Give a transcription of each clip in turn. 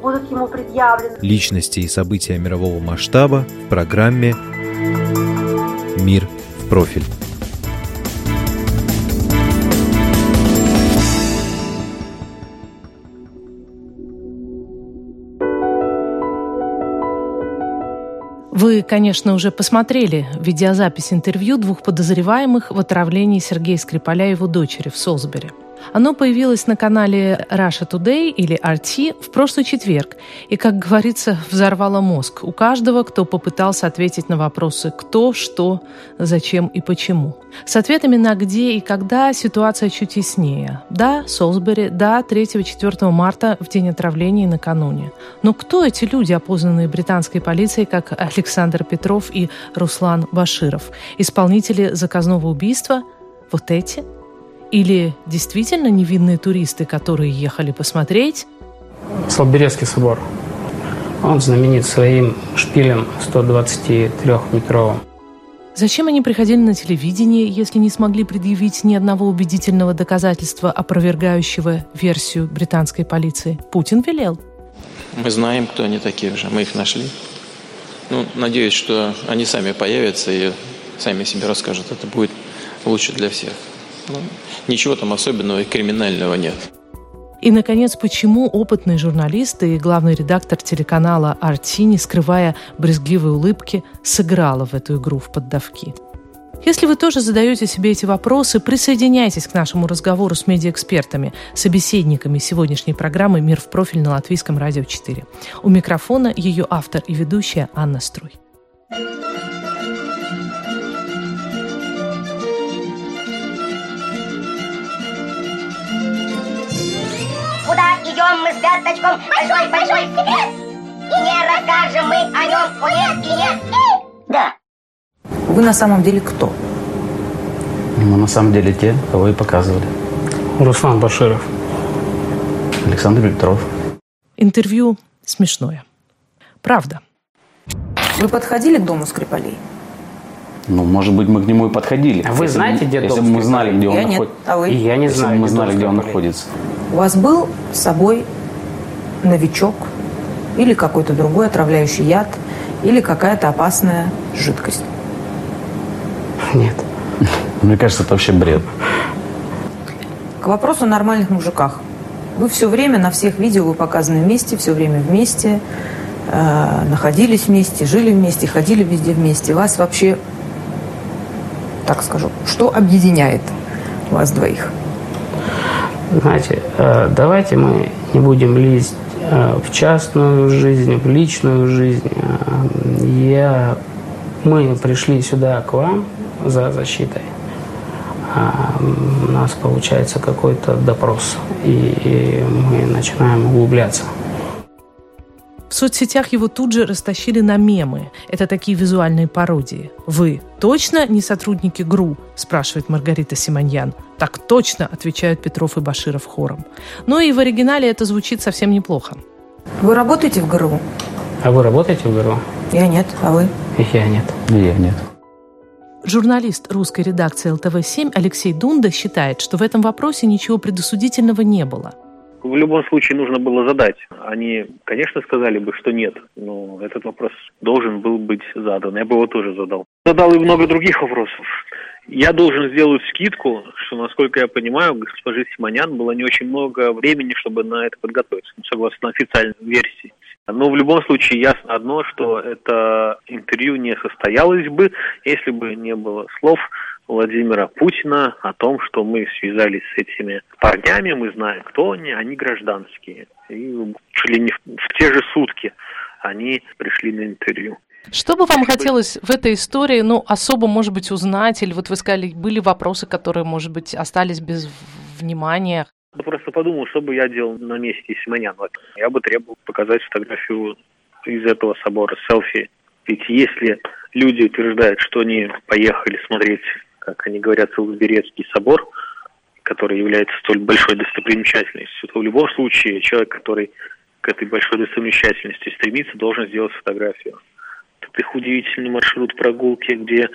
будут ему предъявлены. Личности и события мирового масштаба в программе «Мир в профиль». Вы, конечно, уже посмотрели видеозапись интервью двух подозреваемых в отравлении Сергея Скрипаля и его дочери в Солсбери. Оно появилось на канале Russia Today или RT в прошлый четверг и, как говорится, взорвало мозг у каждого, кто попытался ответить на вопросы «кто», «что», «зачем» и «почему». С ответами на «где» и «когда» ситуация чуть яснее. Да, Солсбери, да, 3-4 марта в день отравления и накануне. Но кто эти люди, опознанные британской полицией, как Александр Петров и Руслан Баширов? Исполнители заказного убийства? Вот эти – или действительно невинные туристы, которые ехали посмотреть? Слоберецкий собор. Он знаменит своим шпилем 123-метровым. Зачем они приходили на телевидение, если не смогли предъявить ни одного убедительного доказательства, опровергающего версию британской полиции? Путин велел. Мы знаем, кто они такие уже. Мы их нашли. Ну, надеюсь, что они сами появятся и сами себе расскажут. Это будет лучше для всех. Ну, ничего там особенного и криминального нет. И, наконец, почему опытный журналист и главный редактор телеканала «Арти», не скрывая брезгливой улыбки, сыграла в эту игру в поддавки? Если вы тоже задаете себе эти вопросы, присоединяйтесь к нашему разговору с медиаэкспертами, собеседниками сегодняшней программы «Мир в профиль» на Латвийском радио 4. У микрофона ее автор и ведущая Анна Струй. Идем мы с пяточком? Большой, большой секрет! И не расскажем мы о нем. О, нет, и нет, и... Да. Вы на самом деле кто? Мы на самом деле те, кого и показывали. Руслан Баширов. Александр Петров. Интервью смешное. Правда. Вы подходили к дому Скрипалей? Ну, может быть, мы к нему и подходили. А вы если знаете, где Если дом бы мы знали, где он находится. А вы? И я не Если знаю, бы мы где знали, где он находится. У вас был с собой новичок или какой-то другой отравляющий яд или какая-то опасная жидкость? Нет. Мне кажется, это вообще бред. К вопросу о нормальных мужиках. Вы все время на всех видео вы показаны вместе, все время вместе, э, находились вместе, жили вместе, ходили везде вместе. Вас вообще, так скажу, что объединяет вас двоих? Знаете, э, давайте мы не будем лезть э, в частную жизнь, в личную жизнь. Э, Я, мы пришли сюда к вам за защитой. А У нас получается какой-то допрос, и мы начинаем углубляться. В соцсетях его тут же растащили на мемы. Это такие визуальные пародии. «Вы точно не сотрудники ГРУ?» – спрашивает Маргарита Симоньян. «Так точно!» – отвечают Петров и Баширов хором. Но и в оригинале это звучит совсем неплохо. Вы работаете в ГРУ? А вы работаете в ГРУ? Я нет, а вы? И я нет. И я нет. Журналист русской редакции ЛТВ-7 Алексей Дунда считает, что в этом вопросе ничего предосудительного не было. В любом случае нужно было задать. Они, конечно, сказали бы, что нет, но этот вопрос должен был быть задан. Я бы его тоже задал. Задал и много других вопросов. Я должен сделать скидку, что, насколько я понимаю, госпожи Симонян было не очень много времени, чтобы на это подготовиться, ну, согласно официальной версии. Но в любом случае ясно одно, что это интервью не состоялось бы, если бы не было слов Владимира Путина о том, что мы связались с этими парнями, мы знаем, кто они, они гражданские. И чуть ли не в те же сутки они пришли на интервью. Что бы вам хотелось в этой истории, ну, особо, может быть, узнать? Или вот вы сказали, были вопросы, которые, может быть, остались без внимания? Я просто подумал, что бы я делал на месте Симонян. Я бы требовал показать фотографию из этого собора селфи. Ведь если люди утверждают, что они поехали смотреть, как они говорят, Солсберецкий собор, который является столь большой достопримечательностью, то в любом случае человек, который к этой большой достопримечательности стремится, должен сделать фотографию. Это их удивительный маршрут прогулки, где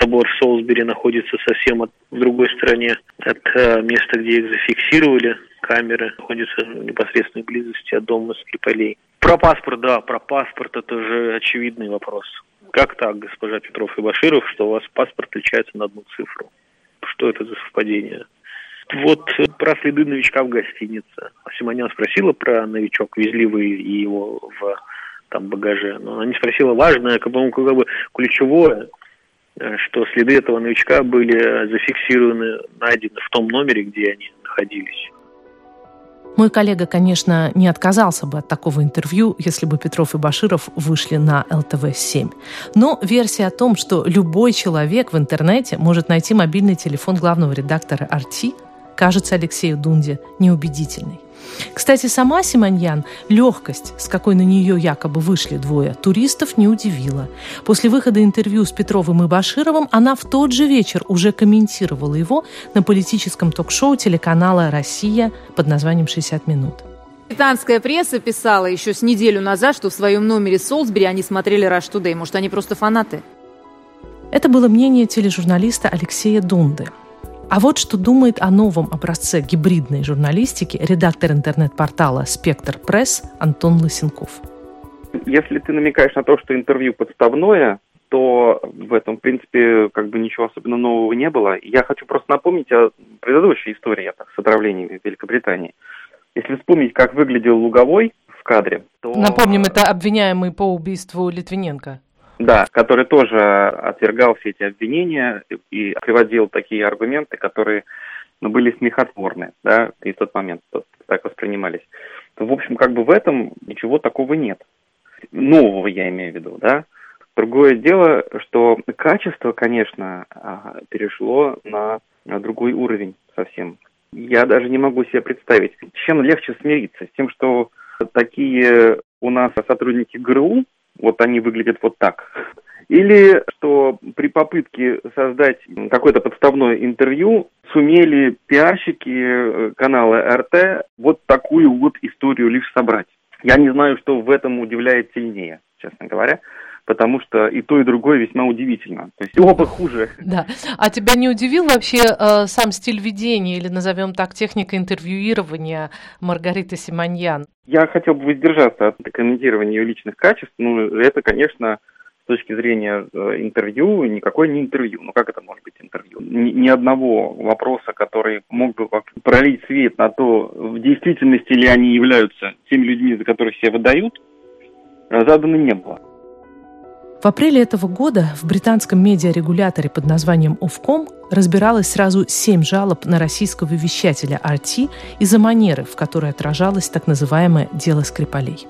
собор Солсбери находится совсем от, в другой стороне от э, места, где их зафиксировали. Камеры находятся в непосредственной близости от дома Скрипалей. Про паспорт, да, про паспорт это же очевидный вопрос. Как так, госпожа Петров и Баширов, что у вас паспорт отличается на одну цифру? Что это за совпадение? Вот э, про следы новичка в гостинице. Симонян спросила про новичок, везли вы его в там багаже. Но она не спросила важное, как бы, как бы ключевое, э, что следы этого новичка были зафиксированы, найдены в том номере, где они находились. Мой коллега, конечно, не отказался бы от такого интервью, если бы Петров и Баширов вышли на ЛТВ-7. Но версия о том, что любой человек в интернете может найти мобильный телефон главного редактора «Арти», кажется Алексею Дунде неубедительной. Кстати, сама Симоньян легкость, с какой на нее якобы вышли двое туристов, не удивила. После выхода интервью с Петровым и Башировым она в тот же вечер уже комментировала его на политическом ток-шоу телеканала «Россия» под названием «60 минут». Британская пресса писала еще с неделю назад, что в своем номере Солсбери они смотрели «Rush Today». Может, они просто фанаты? Это было мнение тележурналиста Алексея Дунды – а вот что думает о новом образце гибридной журналистики редактор интернет-портала «Спектр Пресс» Антон Лысенков. Если ты намекаешь на то, что интервью подставное, то в этом, в принципе, как бы ничего особенно нового не было. Я хочу просто напомнить о предыдущей истории так, с отравлениями в Великобритании. Если вспомнить, как выглядел Луговой в кадре, то... Напомним, это обвиняемый по убийству Литвиненко. Да, который тоже отвергал все эти обвинения и приводил такие аргументы, которые ну, были смехотворны, да, и в тот момент так воспринимались. В общем, как бы в этом ничего такого нет. Нового я имею в виду, да. Другое дело, что качество, конечно, а, перешло на другой уровень совсем. Я даже не могу себе представить, чем легче смириться, с тем, что такие у нас сотрудники ГРУ, вот они выглядят вот так. Или что при попытке создать какое-то подставное интервью сумели пиарщики э, канала РТ вот такую вот историю лишь собрать. Я не знаю, что в этом удивляет сильнее, честно говоря потому что и то, и другое весьма удивительно. То есть оба хуже. Да. А тебя не удивил вообще э, сам стиль ведения или, назовем так, техника интервьюирования Маргариты Симоньян? Я хотел бы воздержаться от комментирования ее личных качеств. Ну, это, конечно, с точки зрения э, интервью, никакое не интервью. Ну, как это может быть интервью? Ни, ни одного вопроса, который мог бы пролить свет на то, в действительности ли они являются теми людьми, за которых себя выдают, задано не было. В апреле этого года в британском медиарегуляторе под названием Ofcom разбиралось сразу семь жалоб на российского вещателя RT из-за манеры, в которой отражалось так называемое «дело Скрипалей».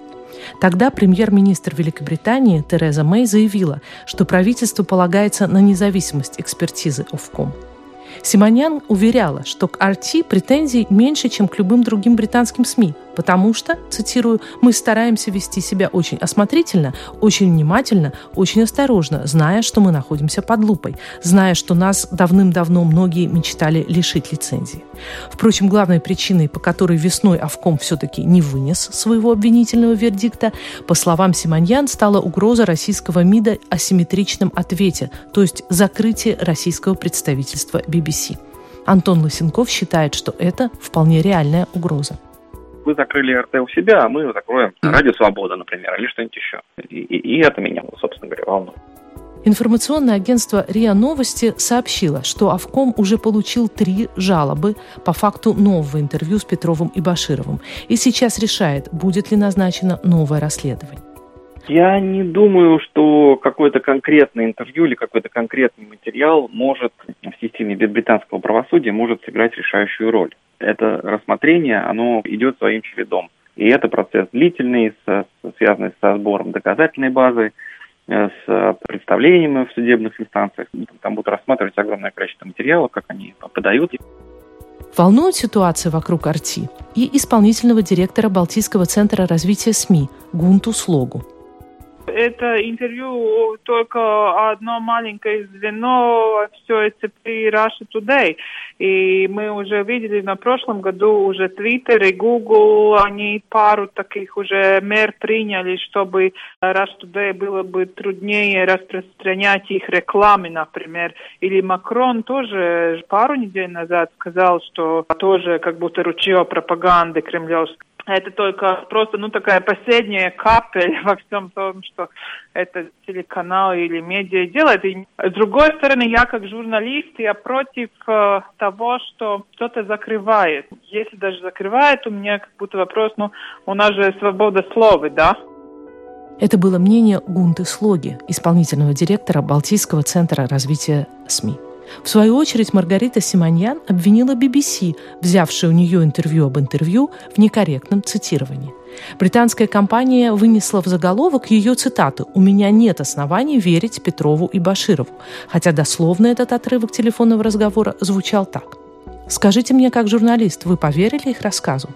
Тогда премьер-министр Великобритании Тереза Мэй заявила, что правительство полагается на независимость экспертизы Ofcom. Симонян уверяла, что к RT претензий меньше, чем к любым другим британским СМИ – Потому что, цитирую, мы стараемся вести себя очень осмотрительно, очень внимательно, очень осторожно, зная, что мы находимся под лупой, зная, что нас давным-давно многие мечтали лишить лицензии. Впрочем, главной причиной, по которой весной Авком все-таки не вынес своего обвинительного вердикта, по словам Симоньян, стала угроза российского МИДа о симметричном ответе, то есть закрытие российского представительства BBC. Антон Лысенков считает, что это вполне реальная угроза вы закрыли РТ у себя, а мы закроем Радио Свобода, например, или что-нибудь еще. И, и, и это меня, собственно говоря, волнует. Информационное агентство РИА Новости сообщило, что Авком уже получил три жалобы по факту нового интервью с Петровым и Башировым и сейчас решает, будет ли назначено новое расследование. Я не думаю, что какое-то конкретное интервью или какой-то конкретный материал может в системе британского правосудия может сыграть решающую роль это рассмотрение, оно идет своим чередом. И это процесс длительный, с, связанный со сбором доказательной базы, э, с представлением в судебных инстанциях. Там будут рассматривать огромное количество материалов, как они подают. Волнует ситуация вокруг Арти и исполнительного директора Балтийского центра развития СМИ Гунту Слогу. Это интервью только одно маленькое звено все цепи Russia Today. И мы уже видели на прошлом году уже Twitter и Google, они пару таких уже мер приняли, чтобы Russia Today было бы труднее распространять их рекламы, например. Или Макрон тоже пару недель назад сказал, что тоже как будто ручье пропаганды кремлевской это только просто, ну, такая последняя капель во всем том, что это телеканал или медиа делает. И с другой стороны, я как журналист, я против э, того, что кто-то закрывает. Если даже закрывает, у меня как будто вопрос, ну, у нас же свобода слова, да? Это было мнение Гунты Слоги, исполнительного директора Балтийского центра развития СМИ. В свою очередь Маргарита Симоньян обвинила BBC, взявшую у нее интервью об интервью, в некорректном цитировании. Британская компания вынесла в заголовок ее цитату «У меня нет оснований верить Петрову и Баширову», хотя дословно этот отрывок телефонного разговора звучал так. «Скажите мне, как журналист, вы поверили их рассказу?»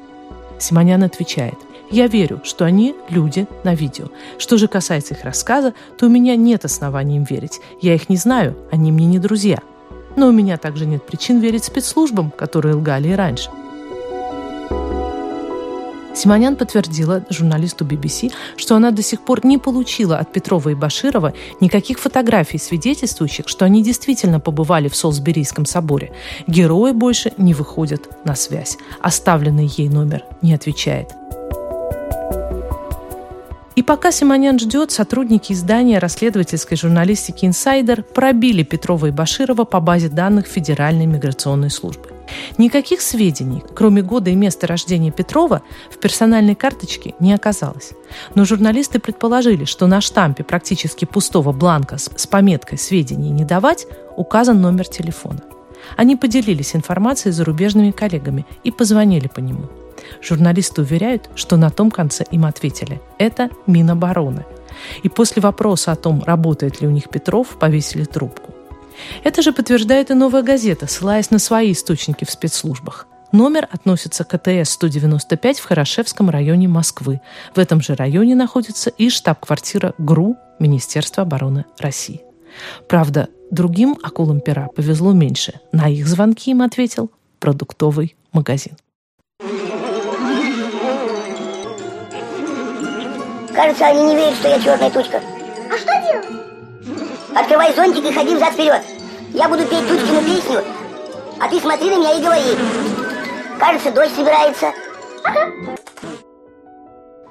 Симонян отвечает я верю, что они люди на видео. Что же касается их рассказа, то у меня нет оснований им верить. Я их не знаю, они мне не друзья. Но у меня также нет причин верить спецслужбам, которые лгали и раньше. Симонян подтвердила журналисту BBC, что она до сих пор не получила от Петрова и Баширова никаких фотографий, свидетельствующих, что они действительно побывали в Солсберийском соборе. Герои больше не выходят на связь. Оставленный ей номер не отвечает. И пока Симонян ждет, сотрудники издания расследовательской журналистики «Инсайдер» пробили Петрова и Баширова по базе данных Федеральной миграционной службы. Никаких сведений, кроме года и места рождения Петрова, в персональной карточке не оказалось. Но журналисты предположили, что на штампе практически пустого бланка с, пометкой «Сведений не давать» указан номер телефона. Они поделились информацией с зарубежными коллегами и позвонили по нему – Журналисты уверяют, что на том конце им ответили – это Минобороны. И после вопроса о том, работает ли у них Петров, повесили трубку. Это же подтверждает и «Новая газета», ссылаясь на свои источники в спецслужбах. Номер относится к АТС-195 в Хорошевском районе Москвы. В этом же районе находится и штаб-квартира ГРУ Министерства обороны России. Правда, другим акулам пера повезло меньше. На их звонки им ответил продуктовый магазин. Кажется, они не верят, что я черная тучка. А что делать? Открывай зонтик и ходи взад-вперед. Я буду петь Тучкину песню, а ты смотри на меня и говори. Кажется, дождь собирается. Ага.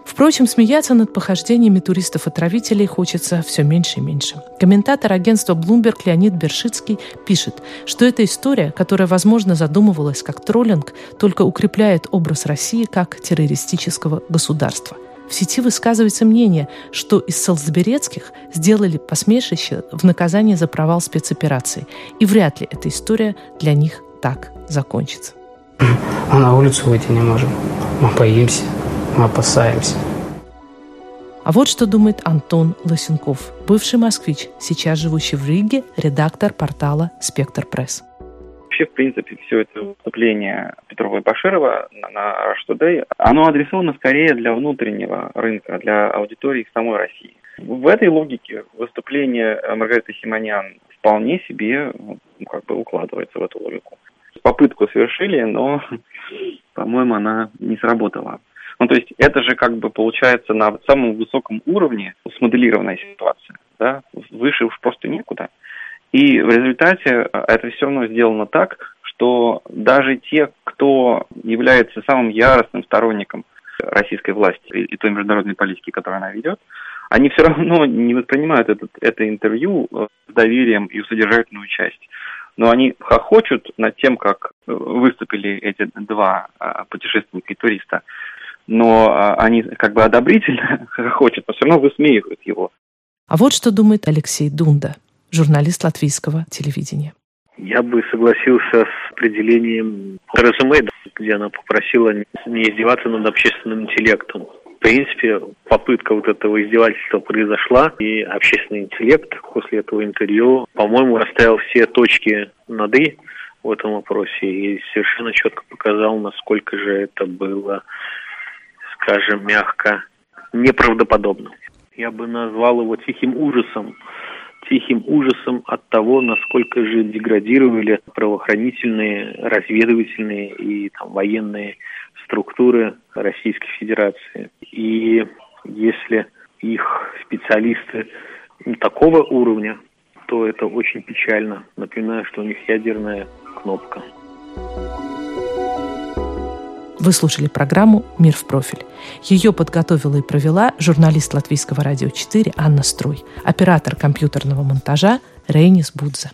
Впрочем, смеяться над похождениями туристов-отравителей хочется все меньше и меньше. Комментатор агентства Bloomberg Леонид Бершицкий пишет, что эта история, которая, возможно, задумывалась как троллинг, только укрепляет образ России как террористического государства – в сети высказывается мнение, что из Солсберецких сделали посмешище в наказание за провал спецоперации. И вряд ли эта история для них так закончится. Мы на улицу выйти не можем. Мы боимся, мы опасаемся. А вот что думает Антон Лосенков, бывший москвич, сейчас живущий в Риге, редактор портала «Спектр Пресс» вообще, в принципе, все это выступление Петрова и Баширова на, на Rush Today, оно адресовано скорее для внутреннего рынка, для аудитории самой России. В этой логике выступление Маргариты Симонян вполне себе ну, как бы укладывается в эту логику. Попытку совершили, но, по-моему, она не сработала. Ну, то есть это же как бы получается на самом высоком уровне смоделированная ситуация. Да? Выше уж просто некуда. И в результате э, это все равно сделано так, что даже те, кто является самым яростным сторонником российской власти и той международной политики, которую она ведет, они все равно не воспринимают этот, это интервью э, с доверием и содержательную часть. Но они хохочут над тем, как э, выступили эти два путешественника и туриста. Но они как бы одобрительно хохочут, но все равно высмеивают его. А вот что думает Алексей Дунда – журналист латвийского телевидения. Я бы согласился с определением резюме, где она попросила не издеваться над общественным интеллектом. В принципе, попытка вот этого издевательства произошла, и общественный интеллект после этого интервью, по-моему, расставил все точки над «и», в этом вопросе и совершенно четко показал, насколько же это было, скажем, мягко, неправдоподобно. Я бы назвал его тихим ужасом, тихим ужасом от того, насколько же деградировали правоохранительные, разведывательные и там, военные структуры Российской Федерации. И если их специалисты такого уровня, то это очень печально. Напоминаю, что у них ядерная кнопка. Вы слушали программу «Мир в профиль». Ее подготовила и провела журналист Латвийского радио 4 Анна Струй, оператор компьютерного монтажа Рейнис Будза.